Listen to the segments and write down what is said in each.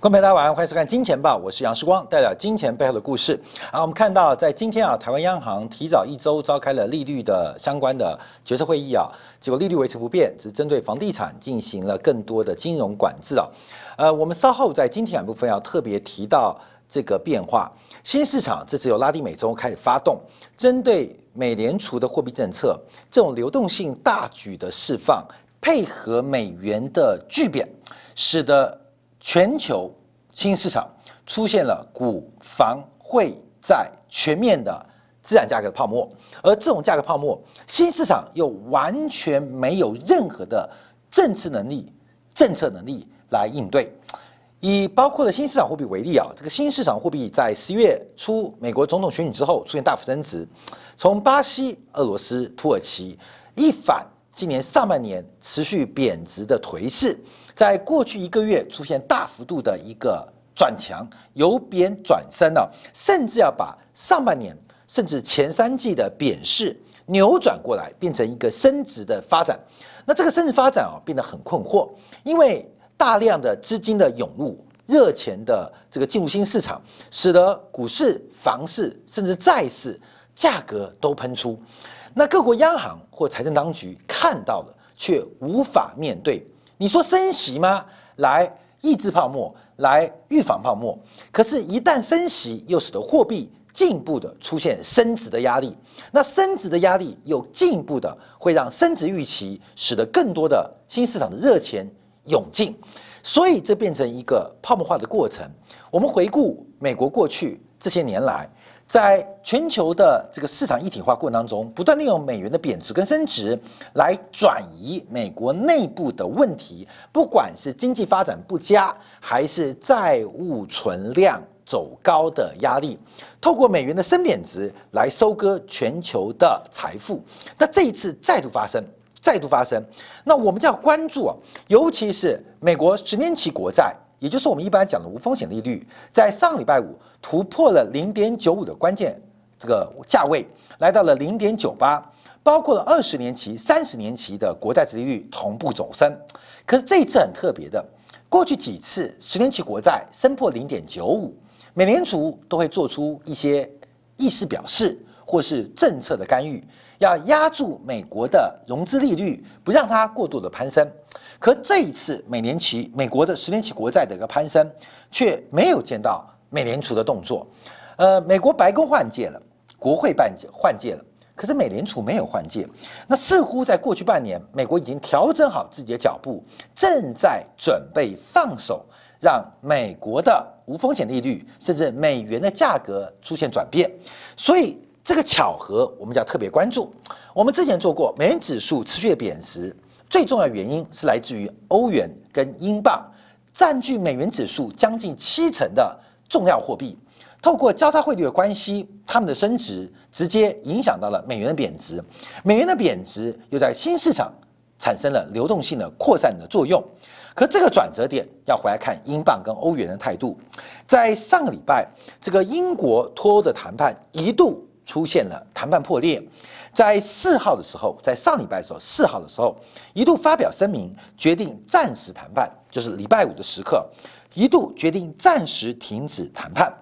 观众朋友大家晚上欢迎收看《金钱报》，我是杨世光，带来金钱背后的故事。好，我们看到在今天啊，台湾央行提早一周召开了利率的相关的决策会议啊，结果利率维持不变，只针对房地产进行了更多的金融管制啊。呃，我们稍后在今天部分要特别提到这个变化。新市场这次由拉丁美洲开始发动，针对美联储的货币政策这种流动性大举的释放，配合美元的巨贬，使得全球新市场出现了股、房、汇、债全面的资产价格泡沫，而这种价格泡沫，新市场又完全没有任何的政治能力、政策能力来应对。以包括了新市场货币为例啊，这个新市场货币在十月初美国总统选举之后出现大幅升值，从巴西、俄罗斯、土耳其一反今年上半年持续贬值的颓势。在过去一个月出现大幅度的一个转强，由贬转升了，甚至要把上半年甚至前三季的贬势扭转过来，变成一个升值的发展。那这个升值发展啊，变得很困惑，因为大量的资金的涌入、热钱的这个进入新市场，使得股市、房市甚至债市价格都喷出。那各国央行或财政当局看到了，却无法面对。你说升息吗？来抑制泡沫，来预防泡沫。可是，一旦升息，又使得货币进一步的出现升值的压力。那升值的压力又进一步的会让升值预期，使得更多的新市场的热钱涌进。所以，这变成一个泡沫化的过程。我们回顾美国过去这些年来。在全球的这个市场一体化过程当中，不断利用美元的贬值跟升值来转移美国内部的问题，不管是经济发展不佳，还是债务存量走高的压力，透过美元的升贬值来收割全球的财富。那这一次再度发生，再度发生，那我们就要关注啊，尤其是美国十年期国债。也就是我们一般讲的无风险利率，在上礼拜五突破了零点九五的关键这个价位，来到了零点九八，包括了二十年期、三十年期的国债殖利率同步走升。可是这一次很特别的，过去几次十年期国债升破零点九五，美联储都会做出一些意思表示或是政策的干预，要压住美国的融资利率，不让它过度的攀升。可这一次，美年期美国的十年期国债的一个攀升，却没有见到美联储的动作。呃，美国白宫换届了，国会办届换届了，可是美联储没有换届。那似乎在过去半年，美国已经调整好自己的脚步，正在准备放手，让美国的无风险利率甚至美元的价格出现转变。所以这个巧合，我们就要特别关注。我们之前做过，美元指数持续贬值。最重要原因是来自于欧元跟英镑占据美元指数将近七成的重要货币，透过交叉汇率的关系，它们的升值直接影响到了美元的贬值，美元的贬值又在新市场产生了流动性的扩散的作用。可这个转折点要回来看英镑跟欧元的态度，在上个礼拜，这个英国脱欧的谈判一度出现了谈判破裂。在四号的时候，在上礼拜的时候，四号的时候一度发表声明，决定暂时谈判，就是礼拜五的时刻，一度决定暂时停止谈判。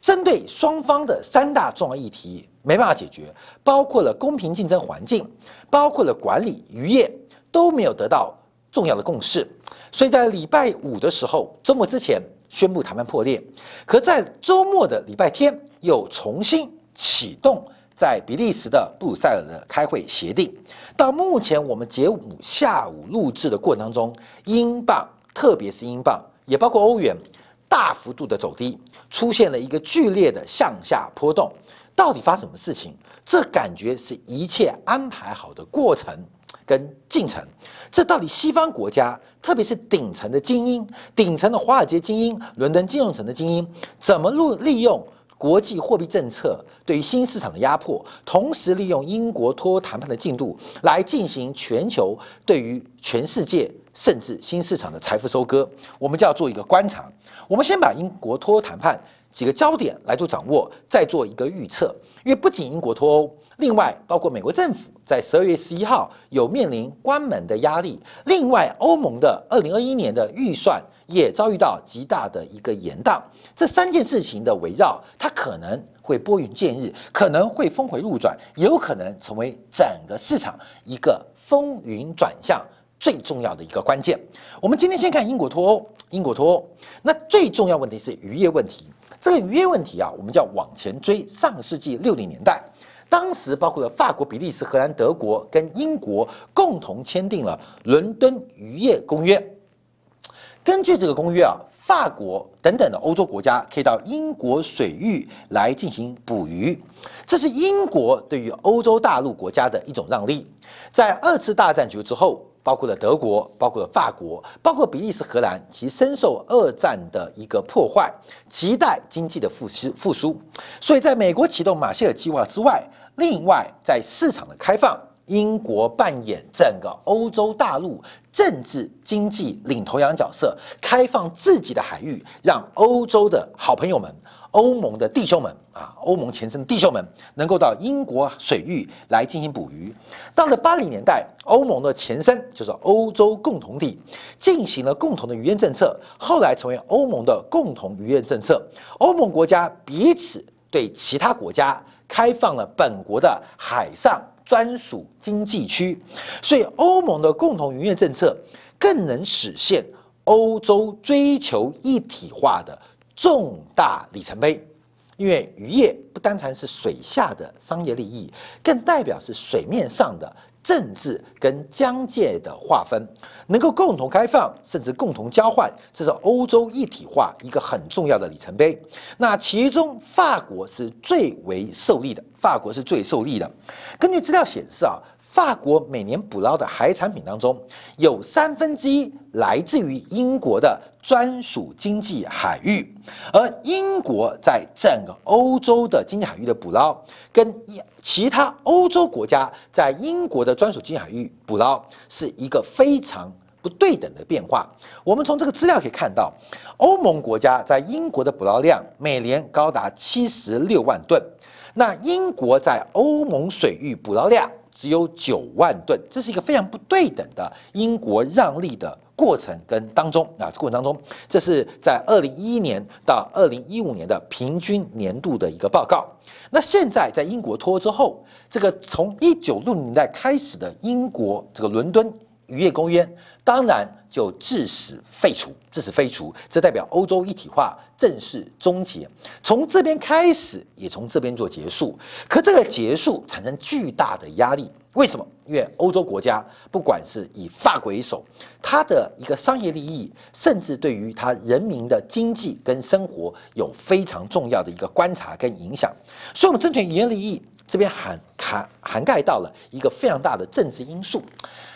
针对双方的三大重要议题没办法解决，包括了公平竞争环境，包括了管理渔业，都没有得到重要的共识。所以在礼拜五的时候，周末之前宣布谈判破裂，可在周末的礼拜天又重新启动。在比利时的布鲁塞尔的开会协定，到目前我们节目下午录制的过程当中，英镑，特别是英镑，也包括欧元，大幅度的走低，出现了一个剧烈的向下波动。到底发什么事情？这感觉是一切安排好的过程跟进程。这到底西方国家，特别是顶层的精英，顶层的华尔街精英，伦敦金融城的精英，怎么利利用？国际货币政策对于新市场的压迫，同时利用英国脱欧谈判的进度来进行全球对于全世界甚至新市场的财富收割，我们就要做一个观察。我们先把英国脱欧谈判几个焦点来做掌握，再做一个预测。因为不仅英国脱欧，另外包括美国政府在十二月十一号有面临关门的压力，另外欧盟的二零二一年的预算也遭遇到极大的一个延宕。这三件事情的围绕，它可能会拨云见日，可能会峰回路转，也有可能成为整个市场一个风云转向最重要的一个关键。我们今天先看英国脱欧，英国脱欧，那最重要问题是渔业问题。这个渔业问题啊，我们叫往前追上世纪六零年代，当时包括了法国、比利时、荷兰、德国跟英国共同签订了《伦敦渔业公约》。根据这个公约啊，法国等等的欧洲国家可以到英国水域来进行捕鱼，这是英国对于欧洲大陆国家的一种让利。在二次大战结束之后。包括了德国，包括了法国，包括比利时、荷兰，其深受二战的一个破坏，亟待经济的复苏复苏。所以，在美国启动马歇尔计划之外，另外在市场的开放，英国扮演整个欧洲大陆政治经济领头羊角色，开放自己的海域，让欧洲的好朋友们。欧盟的弟兄们啊，欧盟前身的弟兄们能够到英国水域来进行捕鱼。到了八零年代，欧盟的前身就是欧洲共同体，进行了共同的渔业政策，后来成为欧盟的共同渔业政策。欧盟国家彼此对其他国家开放了本国的海上专属经济区，所以欧盟的共同渔业政策更能实现欧洲追求一体化的。重大里程碑，因为渔业不单纯是水下的商业利益，更代表是水面上的政治跟疆界的划分，能够共同开放，甚至共同交换，这是欧洲一体化一个很重要的里程碑。那其中法国是最为受利的，法国是最受利的。根据资料显示啊。法国每年捕捞的海产品当中，有三分之一来自于英国的专属经济海域，而英国在整个欧洲的经济海域的捕捞，跟其他欧洲国家在英国的专属经济海域捕捞是一个非常不对等的变化。我们从这个资料可以看到，欧盟国家在英国的捕捞量每年高达七十六万吨，那英国在欧盟水域捕捞量。只有九万吨，这是一个非常不对等的英国让利的过程跟当中啊，过程当中，这是在二零一一年到二零一五年的平均年度的一个报告。那现在在英国脱欧之后，这个从一九六零年代开始的英国这个伦敦渔业公约，当然就致使废除，致使废除，这代表欧洲一体化正式终结。从这边开始，也从这边做结束。可这个结束产生巨大的压力，为什么？因为欧洲国家不管是以法国为首，它的一个商业利益，甚至对于它人民的经济跟生活有非常重要的一个观察跟影响。所以，我们争取渔业利益这边涵涵涵盖到了一个非常大的政治因素。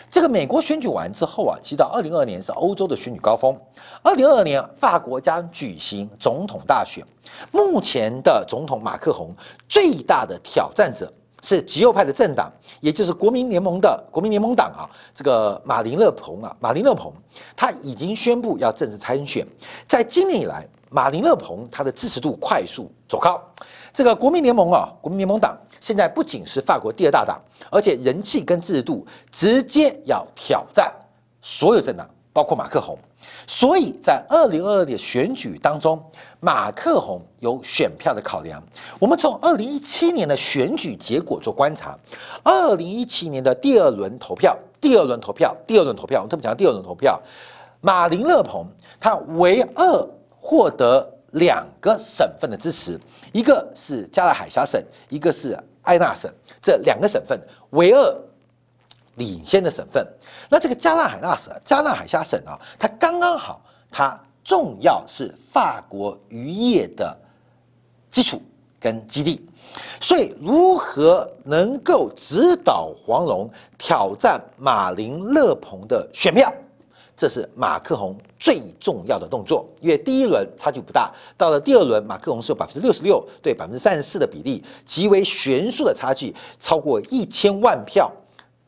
这个美国选举完之后啊，其实到二零二二年是欧洲的选举高峰。二零二二年，法国将举行总统大选。目前的总统马克宏最大的挑战者是极右派的政党，也就是国民联盟的国民联盟党啊。这个马林勒彭啊，马林勒彭他已经宣布要正式参选。在今年以来，马林勒彭他的支持度快速走高。这个国民联盟啊，国民联盟党。现在不仅是法国第二大党，而且人气跟支持度直接要挑战所有政党，包括马克宏。所以在二零二二年选举当中，马克宏有选票的考量。我们从二零一七年的选举结果做观察，二零一七年的第二轮投票，第二轮投票，第二轮投票，我们特别讲第二轮投票，马林勒鹏他唯二获得。两个省份的支持，一个是加拉海峡省，一个是艾纳省，这两个省份唯二领先的省份。那这个加纳海纳省、加纳海峡省啊，它刚刚好，它重要是法国渔业的基础跟基地，所以如何能够指导黄龙挑战马林勒鹏的选票？这是马克宏最重要的动作，因为第一轮差距不大，到了第二轮，马克宏是有百分之六十六对百分之三十四的比例，极为悬殊的差距，超过一千万票，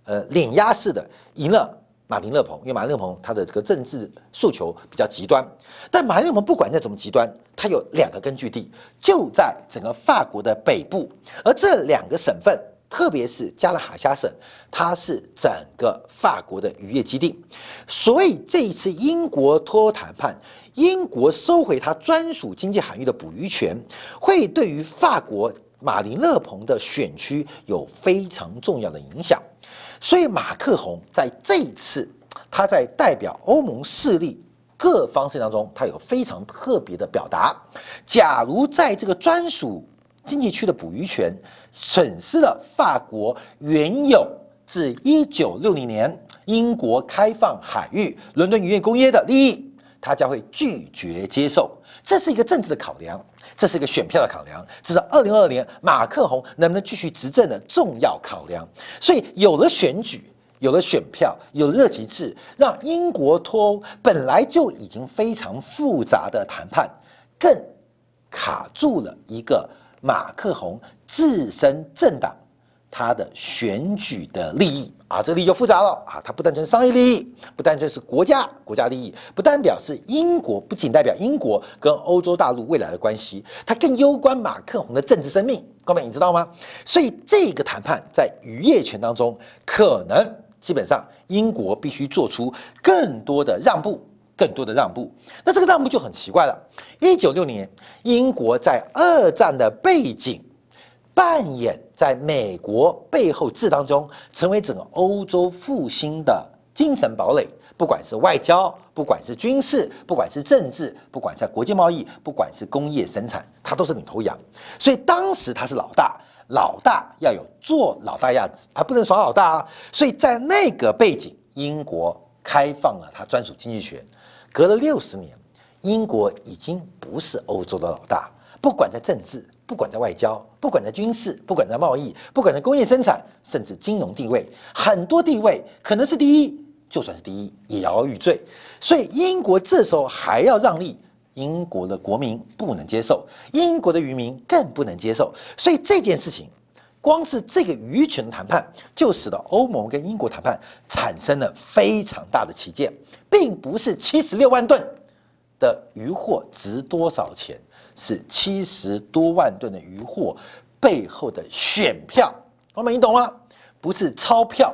呃，碾压式的赢了马林勒鹏，因为马林勒鹏他的这个政治诉求比较极端，但马林勒鹏不管再怎么极端，他有两个根据地，就在整个法国的北部，而这两个省份特别是加勒海峡省，它是整个法国的渔业基地，所以这一次英国脱欧谈判，英国收回它专属经济海域的捕鱼权，会对于法国马林勒蓬的选区有非常重要的影响。所以马克宏在这一次，他在代表欧盟势力各方式当中，他有非常特别的表达。假如在这个专属经济区的捕鱼权损失了法国原有自一九六零年英国开放海域伦敦渔业公约的利益，他将会拒绝接受。这是一个政治的考量，这是一个选票的考量，这是二零二二年马克宏能不能继续执政的重要考量。所以有了选举，有了选票，有了热旗帜，让英国脱欧本来就已经非常复杂的谈判，更卡住了一个马克宏自身政党他的选举的利益。啊，这个利益就复杂了啊！它不单纯商业利益，不单纯是国家国家利益，不单表示英国，不仅代表英国跟欧洲大陆未来的关系，它更攸关马克宏的政治生命。各位，你知道吗？所以这个谈判在渔业权当中，可能基本上英国必须做出更多的让步，更多的让步。那这个让步就很奇怪了。一九六零年，英国在二战的背景。扮演在美国背后治当中，成为整个欧洲复兴的精神堡垒。不管是外交，不管是军事，不管是政治，不管是国际贸易，不管是工业生产，它都是领头羊。所以当时他是老大，老大要有做老大样子，而不能耍老大啊。所以在那个背景，英国开放了它专属经济权。隔了六十年，英国已经不是欧洲的老大，不管在政治。不管在外交，不管在军事，不管在贸易，不管在工业生产，甚至金融地位，很多地位可能是第一，就算是第一也摇摇欲坠。所以英国这时候还要让利，英国的国民不能接受，英国的渔民更不能接受。所以这件事情，光是这个鱼群谈判，就使得欧盟跟英国谈判产生了非常大的起见，并不是七十六万吨的渔获值多少钱。是七十多万吨的渔获背后的选票，我们你懂吗？不是钞票，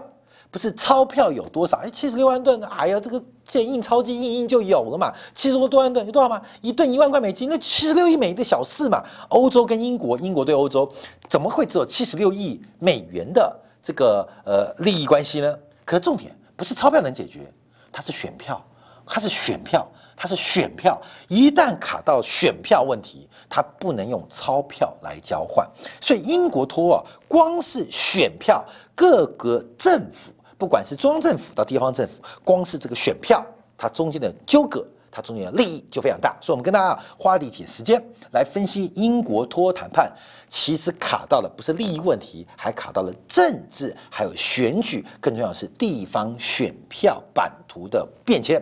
不是钞票有多少？哎，七十六万吨，哎呀，这个现印钞机印印就有了嘛。七十多万吨有多少嘛？一吨一万块美金，那七十六亿美的小事嘛。欧洲跟英国，英国对欧洲，怎么会只有七十六亿美元的这个呃利益关系呢？可重点不是钞票能解决，它是选票，它是选票。它是选票，一旦卡到选票问题，它不能用钞票来交换。所以英国脱欧，光是选票，各个政府，不管是中央政府到地方政府，光是这个选票，它中间的纠葛，它中间的利益就非常大。所以，我们跟大家花一点时间来分析英国脱欧谈判。其实卡到的不是利益问题，还卡到了政治，还有选举，更重要的是地方选票版图的变迁。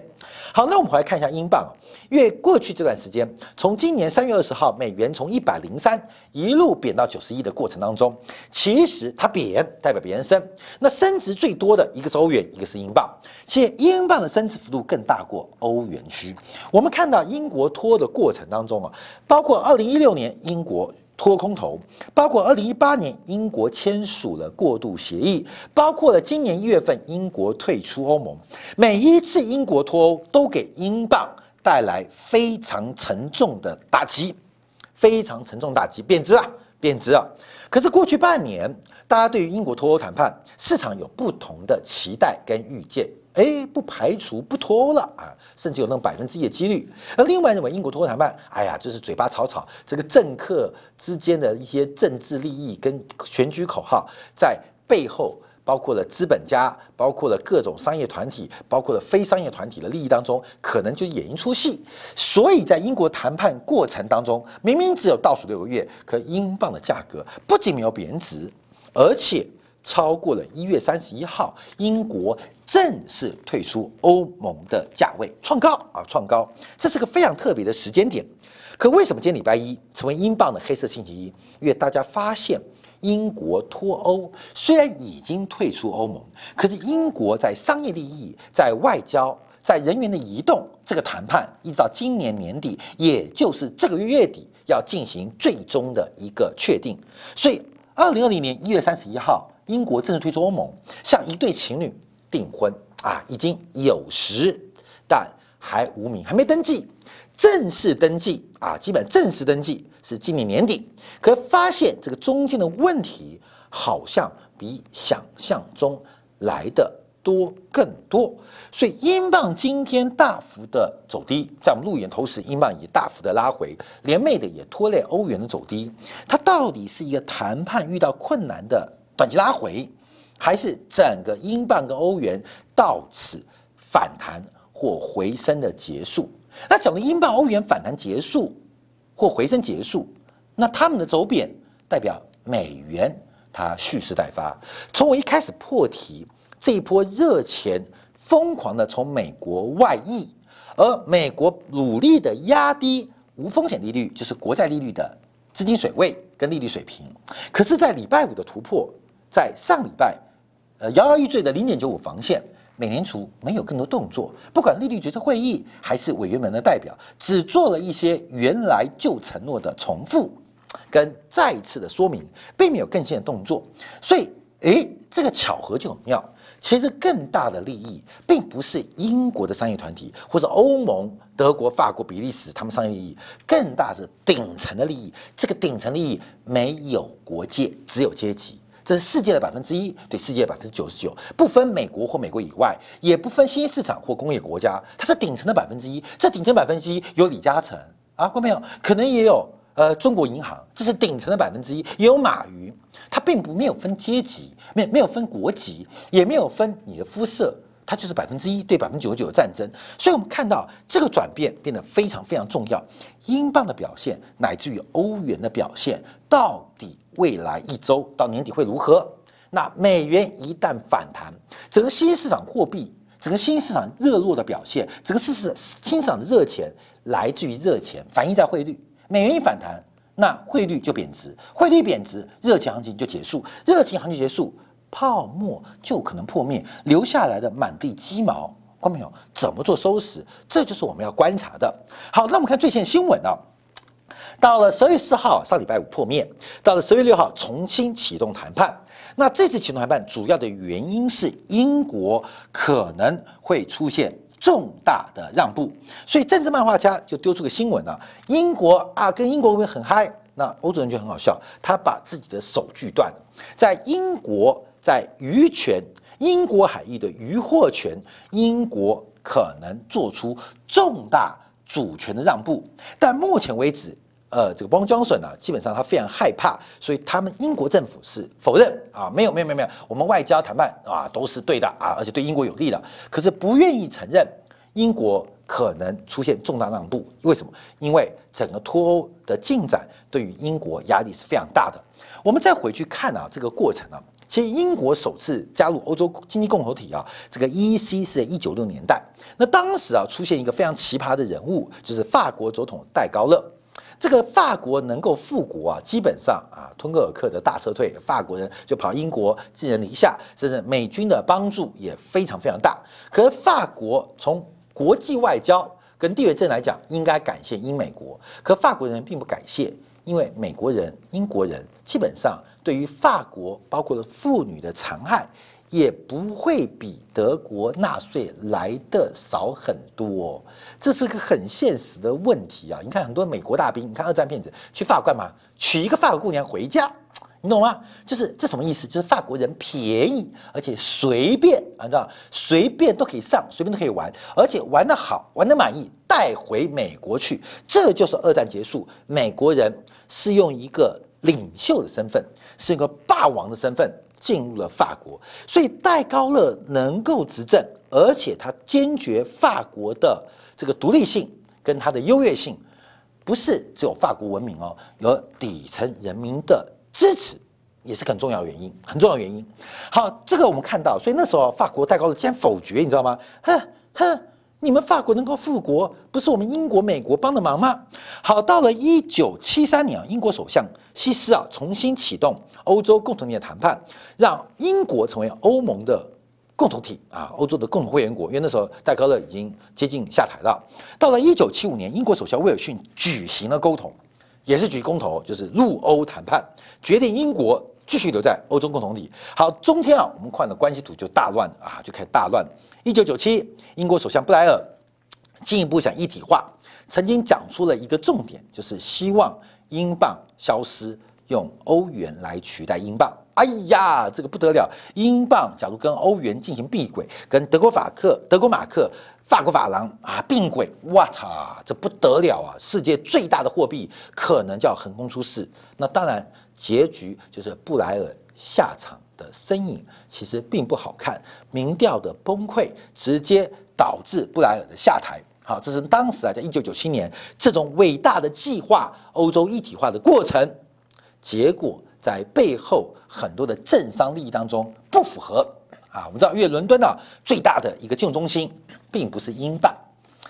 好，那我们来看一下英镑，因为过去这段时间，从今年三月二十号，美元从一百零三一路贬到九十一的过程当中，其实它贬代表别人升，那升值最多的一个是欧元，一个是英镑，且英镑的升值幅度更大过欧元区。我们看到英国脱的过程当中啊，包括二零一六年英国。脱空头，包括二零一八年英国签署了过渡协议，包括了今年一月份英国退出欧盟。每一次英国脱欧都给英镑带来非常沉重的打击，非常沉重打击，贬值啊，贬值啊。可是过去半年，大家对于英国脱欧谈判市场有不同的期待跟预见。哎，不排除不脱欧了啊，甚至有那种百分之一的几率。而另外认为英国脱欧谈判，哎呀，就是嘴巴吵吵，这个政客之间的一些政治利益跟选举口号，在背后包括了资本家，包括了各种商业团体，包括了非商业团体的利益当中，可能就演一出戏。所以在英国谈判过程当中，明明只有倒数六个月，可英镑的价格不仅没有贬值，而且。超过了一月三十一号，英国正式退出欧盟的价位创高啊，创高，这是个非常特别的时间点。可为什么今天礼拜一成为英镑的黑色星期一？因为大家发现，英国脱欧虽然已经退出欧盟，可是英国在商业利益、在外交、在人员的移动这个谈判，一直到今年年底，也就是这个月月底要进行最终的一个确定。所以。二零二零年一月三十一号，英国正式退出欧盟，向一对情侣订婚啊，已经有时，但还无名，还没登记。正式登记啊，基本正式登记是今年年底。可发现这个中间的问题，好像比想象中来的。多更多，所以英镑今天大幅的走低，在我们路演同时，英镑也大幅的拉回，连袂的也拖累欧元的走低。它到底是一个谈判遇到困难的短期拉回，还是整个英镑跟欧元到此反弹或回升的结束？那讲的英镑欧元反弹结束或回升结束，那他们的走贬代表美元它蓄势待发。从我一开始破题。这一波热钱疯狂的从美国外溢，而美国努力的压低无风险利率，就是国债利率的资金水位跟利率水平。可是，在礼拜五的突破，在上礼拜，呃，摇摇欲坠的零点九五防线，美联储没有更多动作，不管利率决策会议还是委员们的代表，只做了一些原来旧承诺的重复跟再次的说明，并没有更新的动作。所以，诶，这个巧合就很妙。其实更大的利益，并不是英国的商业团体，或者欧盟、德国、法国、比利时他们商业利益，更大的顶层的利益。这个顶层利益没有国界，只有阶级。这是世界的百分之一，对世界百分之九十九，不分美国或美国以外，也不分新兴市场或工业国家，它是顶层的百分之一。这顶层百分之一有李嘉诚啊，观众朋友可能也有。呃，中国银行这是顶层的百分之一，也有马云，它并不没有分阶级，没没有分国籍，也没有分你的肤色，它就是百分之一对百分之九十九的战争。所以，我们看到这个转变变得非常非常重要。英镑的表现，乃至于欧元的表现，到底未来一周到年底会如何？那美元一旦反弹，整个新兴市场货币，整个新兴市场热络的表现，整个市市新市场的热钱来自于热钱，反映在汇率。美元一反弹，那汇率就贬值，汇率贬值，热情行情就结束，热情行情结束，泡沫就可能破灭，留下来的满地鸡毛，看到没有？怎么做收拾？这就是我们要观察的。好，那我们看最新新闻啊，到了十月四号，上礼拜五破灭，到了十月六号重新启动谈判。那这次启动谈判主要的原因是英国可能会出现。重大的让步，所以政治漫画家就丢出个新闻啊，英国啊跟英国会很嗨，那欧洲人就很好笑，他把自己的手锯断，在英国在渔权英国海域的渔获权，英国可能做出重大主权的让步，但目前为止。呃，这个邦江省呢，基本上他非常害怕，所以他们英国政府是否认啊，没有没有没有没有，我们外交谈判啊都是对的啊，而且对英国有利的，可是不愿意承认英国可能出现重大让步，为什么？因为整个脱欧的进展对于英国压力是非常大的。我们再回去看啊，这个过程啊，其实英国首次加入欧洲经济共同体啊，这个 EEC 是在一九六年代，那当时啊出现一个非常奇葩的人物，就是法国总统戴高乐。这个法国能够复国啊，基本上啊，敦刻尔克的大撤退，法国人就跑英国寄人篱下，甚至美军的帮助也非常非常大。可是法国从国际外交跟地缘政来讲，应该感谢英美国，可法国人并不感谢，因为美国人、英国人基本上对于法国包括了妇女的残害。也不会比德国纳税来的少很多，这是个很现实的问题啊！你看很多美国大兵，你看二战骗子去法国干嘛？娶一个法国姑娘回家，你懂吗？就是这什么意思？就是法国人便宜，而且随便，你知道，随便都可以上，随便都可以玩，而且玩得好，玩得满意，带回美国去。这就是二战结束，美国人是用一个领袖的身份，是一个霸王的身份。进入了法国，所以戴高乐能够执政，而且他坚决法国的这个独立性跟他的优越性，不是只有法国文明哦，有底层人民的支持，也是很重要原因，很重要原因。好，这个我们看到，所以那时候法国戴高乐竟然否决，你知道吗？哼哼。你们法国能够复国，不是我们英国、美国帮的忙吗？好，到了一九七三年啊，英国首相希斯啊重新启动欧洲共同体的谈判，让英国成为欧盟的共同体啊，欧洲的共同会员国。因为那时候戴高乐已经接近下台了。到了一九七五年，英国首相威尔逊举行了沟通，也是举公投，就是入欧谈判，决定英国继续留在欧洲共同体。好，中天啊，我们看的关系图就大乱啊，就开始大乱。一九九七，英国首相布莱尔进一步想一体化，曾经讲出了一个重点，就是希望英镑消失，用欧元来取代英镑。哎呀，这个不得了！英镑假如跟欧元进行并轨，跟德国法克、德国马克、法国法郎啊并轨，哇操，这不得了啊！世界最大的货币可能就要横空出世。那当然，结局就是布莱尔下场的身影其实并不好看，民调的崩溃直接导致布莱尔的下台。好，这是当时啊，在一九九七年这种伟大的计划欧洲一体化的过程，结果。在背后很多的政商利益当中不符合啊！我们知道，因为伦敦呢最大的一个金融中心并不是英镑，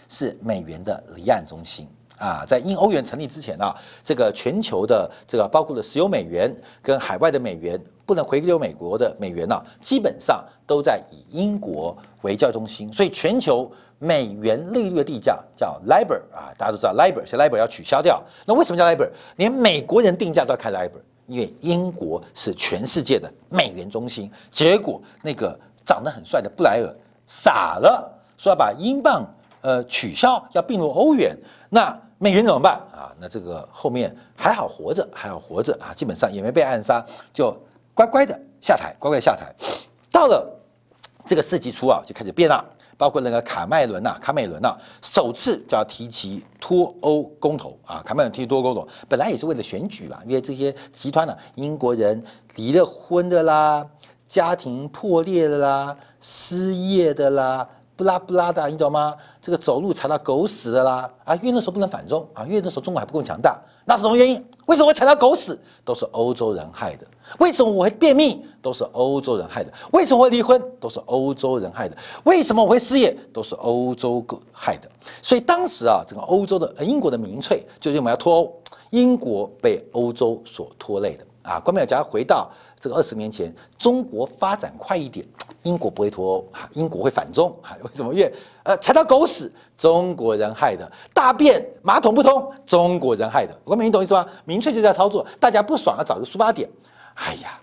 是美元的离岸中心啊。在英欧元成立之前啊，这个全球的这个包括了石油美元跟海外的美元不能回流美国的美元呢，基本上都在以英国为交易中心，所以全球美元利率的地价叫 LIBOR 啊，大家都知道 LIBOR，现在 LIBOR 要取消掉，那为什么叫 LIBOR？连美国人定价都要开 LIBOR。因为英国是全世界的美元中心，结果那个长得很帅的布莱尔傻了，说要把英镑呃取消，要并入欧元，那美元怎么办啊？那这个后面还好活着，还好活着啊，基本上也没被暗杀，就乖乖的下台，乖乖下台。到了这个世纪初啊，就开始变了。包括那个卡麦伦呐，卡梅伦呐，首次就要提及脱欧公投啊。卡麦伦提脱欧公投，本来也是为了选举嘛，因为这些集团呢，英国人离了婚的啦，家庭破裂的啦，失业的啦，不拉不拉的，你懂吗？这个走路踩到狗屎的啦，啊，因为那时候不能反中啊，因为那时候中国还不够强大，那是什么原因？为什么会踩到狗屎？都是欧洲人害的。为什么我会便秘？都是欧洲人害的。为什么会离婚？都是欧洲人害的。为什么我会失业？都是欧洲害的。所以当时啊，整个欧洲的英国的民粹就是我们要脱欧，英国被欧洲所拖累的啊。关美假如回到这个二十年前，中国发展快一点，英国不会脱欧，英国会反中啊？为什么？因为呃，踩到狗屎，中国人害的；大便马桶不通，中国人害的。国民，你懂意思吗？明确就在操作，大家不爽了找个出发点。哎呀，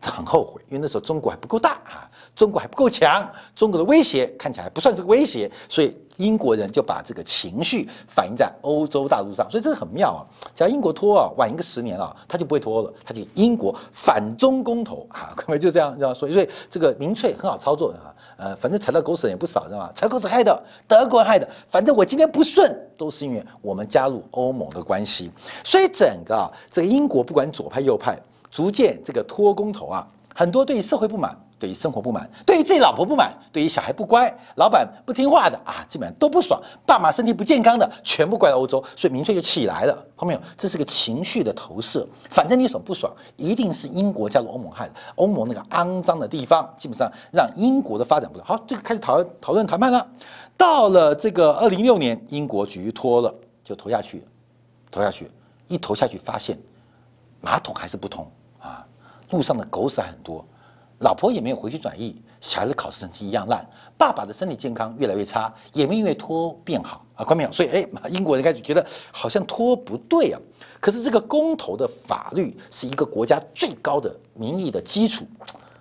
很后悔，因为那时候中国还不够大啊，中国还不够强，中国的威胁看起来不算是个威胁，所以英国人就把这个情绪反映在欧洲大陆上，所以这个很妙啊。假如英国脱啊，晚一个十年啊，他就不会脱了，他就英国反中公投啊，各位就这样这样说，所以这个民粹很好操作的啊，呃，反正踩到狗屎也不少，知道吗？踩狗屎害的，德国害的，反正我今天不顺，都是因为我们加入欧盟的关系，所以整个啊这个英国不管左派右派。逐渐这个脱公投啊，很多对社会不满，对于生活不满，对于自己老婆不满，对于小孩不乖，老板不听话的啊，基本上都不爽。爸妈身体不健康的，全部怪欧洲，所以民粹就起来了。看到没有？这是个情绪的投射。反正你有什么不爽，一定是英国加入欧盟害的。欧盟那个肮脏的地方，基本上让英国的发展不好。好，这个开始讨论讨论谈判了。到了这个二零一六年，英国局脱了，就投下去，投下去，一投下去发现马桶还是不通啊。路上的狗屎很多，老婆也没有回去转移，小孩的考试成绩一样烂，爸爸的身体健康越来越差，也没因为拖变好啊，关没有？所以哎，英国人开始觉得好像拖不对啊。可是这个公投的法律是一个国家最高的民意的基础，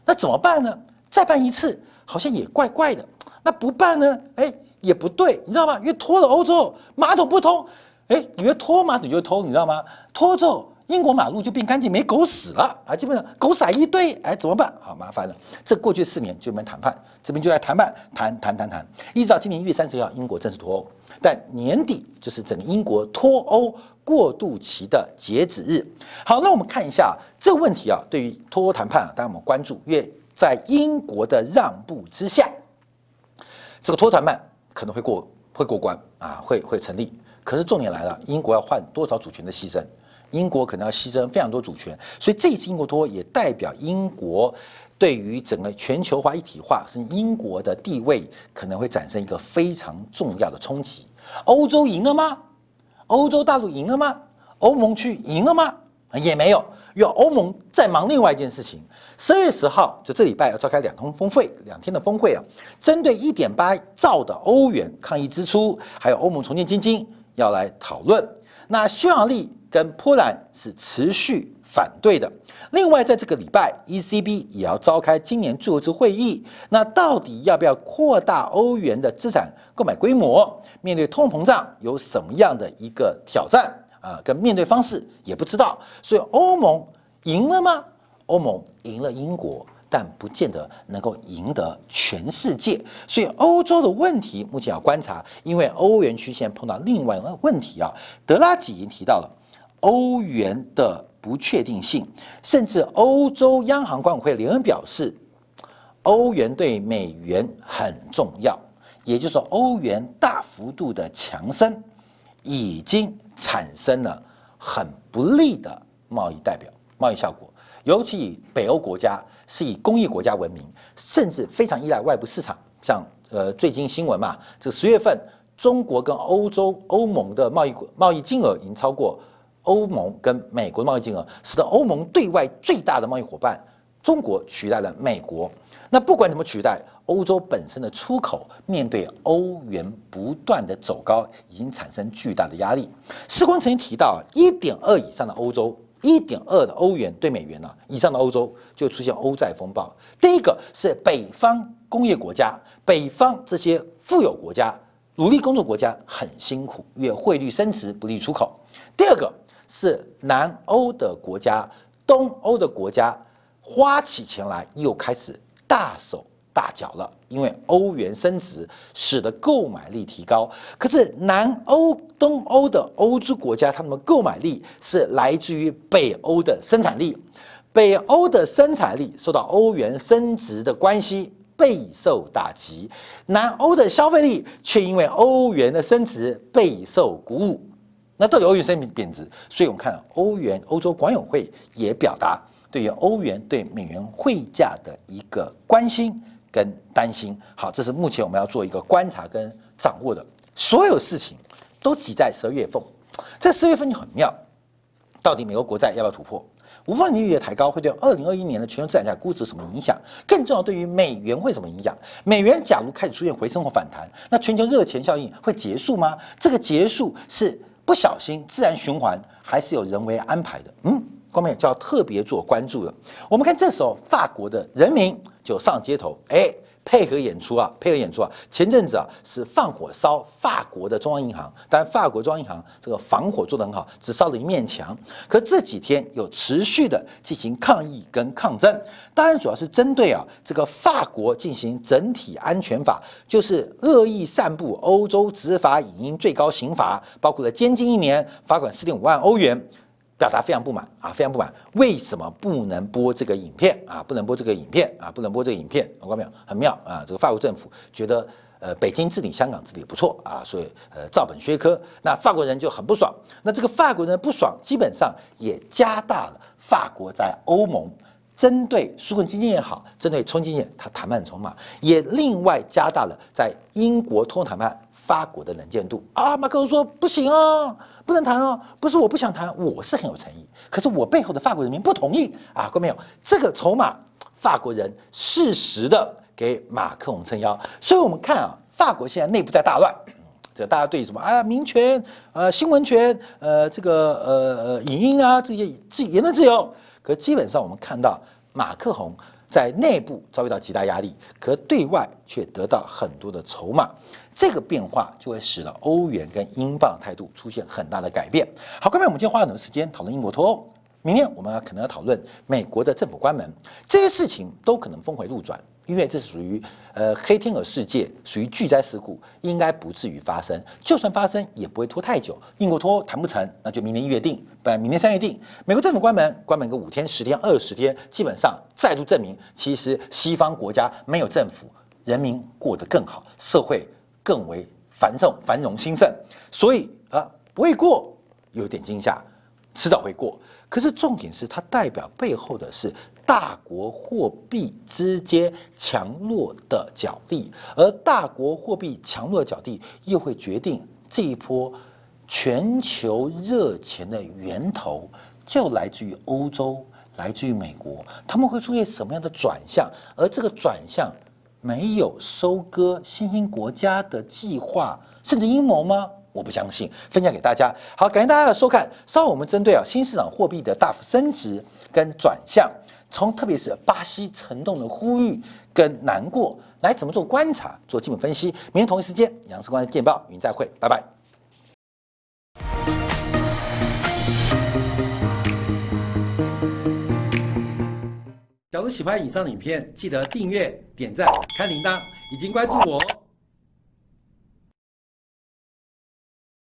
那怎么办呢？再办一次好像也怪怪的，那不办呢？哎，也不对，你知道吗？因为拖了欧洲马桶不通，哎，以为拖马桶就通，你知道吗？拖之后。英国马路就变干净，没狗屎了啊！基本上狗屎一堆，哎，怎么办？好麻烦了。这过去四年就没谈判，这边就在谈判，谈谈谈谈，一直到今年一月三十号，英国正式脱欧。但年底就是整个英国脱欧过渡期的截止日。好，那我们看一下这个问题啊，对于脱欧谈判啊，当然我们关注，因为在英国的让步之下，这个脱谈判可能会过会过关啊，会会成立。可是重点来了，英国要换多少主权的牺牲？英国可能要牺牲非常多主权，所以这次英国脱也代表英国对于整个全球化一体化，甚至英国的地位可能会产生一个非常重要的冲击。欧洲赢了吗？欧洲大陆赢了吗？欧盟区赢了吗？也没有，因为欧盟在忙另外一件事情。十月十号，就这礼拜要召开两通峰会，两天的峰会啊，针对一点八兆的欧元抗疫支出，还有欧盟重建基金要来讨论。那匈牙利。跟波兰是持续反对的。另外，在这个礼拜，ECB 也要召开今年最后一次会议。那到底要不要扩大欧元的资产购买规模？面对通货膨胀，有什么样的一个挑战啊？跟面对方式也不知道。所以，欧盟赢了吗？欧盟赢了英国。但不见得能够赢得全世界，所以欧洲的问题目前要观察，因为欧元区现在碰到另外一个问题啊。德拉吉已经提到了欧元的不确定性，甚至欧洲央行管委会联合表示，欧元对美元很重要，也就是说，欧元大幅度的强升已经产生了很不利的贸易代表贸易效果，尤其以北欧国家。是以工业国家闻名，甚至非常依赖外部市场。像呃最近新闻嘛，这十月份中国跟欧洲欧盟的贸易贸易金额已经超过欧盟跟美国的贸易金额，使得欧盟对外最大的贸易伙伴中国取代了美国。那不管怎么取代，欧洲本身的出口面对欧元不断的走高，已经产生巨大的压力。时光曾经提到，一点二以上的欧洲。一点二的欧元对美元呢，以上的欧洲就出现欧债风暴。第一个是北方工业国家，北方这些富有国家、努力工作国家很辛苦，因为汇率升值不利出口。第二个是南欧的国家、东欧的国家花起钱来又开始大手。大脚了，因为欧元升值，使得购买力提高。可是南欧、东欧的欧洲国家，他们的购买力是来自于北欧的生产力，北欧的生产力受到欧元升值的关系备受打击，南欧的消费力却因为欧元的升值备受鼓舞。那到底欧元升贬值？所以我们看欧元，欧洲管委会也表达对于欧元对美元汇价的一个关心。跟担心，好，这是目前我们要做一个观察跟掌握的，所有事情都挤在十二月份，这十二月份就很妙，到底美国国债要不要突破？无缝利率的抬高会对二零二一年的全球资产价估值什么影响？更重要，对于美元会什么影响？美元假如开始出现回升或反弹，那全球热钱效应会结束吗？这个结束是不小心自然循环，还是有人为安排的？嗯。后面就要特别做关注了。我们看这时候，法国的人民就上街头，哎，配合演出啊，配合演出啊。前阵子啊，是放火烧法国的中央银行，但法国中央银行这个防火做得很好，只烧了一面墙。可这几天有持续的进行抗议跟抗争，当然主要是针对啊这个法国进行整体安全法，就是恶意散布欧洲执法影音最高刑罚，包括了监禁一年、罚款四点五万欧元。表达非常不满啊，非常不满，为什么不能播这个影片啊？不能播这个影片啊？不能播这个影片，看到没有？很妙啊！这个法国政府觉得，呃，北京治理香港治理不错啊，所以呃，照本宣科。那法国人就很不爽。那这个法国人不爽，基本上也加大了法国在欧盟针对纾困基金也好，针对冲基金他谈判筹码，也另外加大了在英国通谈判。法国的能见度啊，马克龙说不行啊，不能谈啊，不是我不想谈，我是很有诚意，可是我背后的法国人民不同意啊，各位没有？这个筹码，法国人适时的给马克龙撑腰，所以我们看啊，法国现在内部在大乱，这大家对什么啊，民权、呃新闻权、呃这个呃呃影音啊这些自言论自由，可基本上我们看到马克龙。在内部遭遇到极大压力，可对外却得到很多的筹码，这个变化就会使得欧元跟英镑态度出现很大的改变。好，各位，我们今天花了很多时间讨论英国脱欧，明天我们可能要讨论美国的政府关门，这些事情都可能峰回路转。因为这是属于呃黑天鹅世界，属于巨灾事故，应该不至于发生。就算发生，也不会拖太久。英国拖谈不成，那就明年一月定，不然明年三月定。美国政府关门，关门个五天、十天、二十天，基本上再度证明，其实西方国家没有政府，人民过得更好，社会更为繁盛、繁荣兴盛。所以啊，不会过，有点惊吓，迟早会过。可是重点是，它代表背后的是。大国货币之间强弱的角力，而大国货币强弱的角力，又会决定这一波全球热钱的源头，就来自于欧洲，来自于美国。他们会出现什么样的转向？而这个转向没有收割新兴国家的计划，甚至阴谋吗？我不相信。分享给大家，好，感谢大家的收看。稍后我们针对啊新市场货币的大幅升值跟转向，从特别是巴西沉重的呼吁跟难过，来怎么做观察、做基本分析。明天同一时间，杨世光的电报，与您再会，拜拜。假如喜欢以上影片，记得订阅、点赞、开铃铛，已经关注我哦。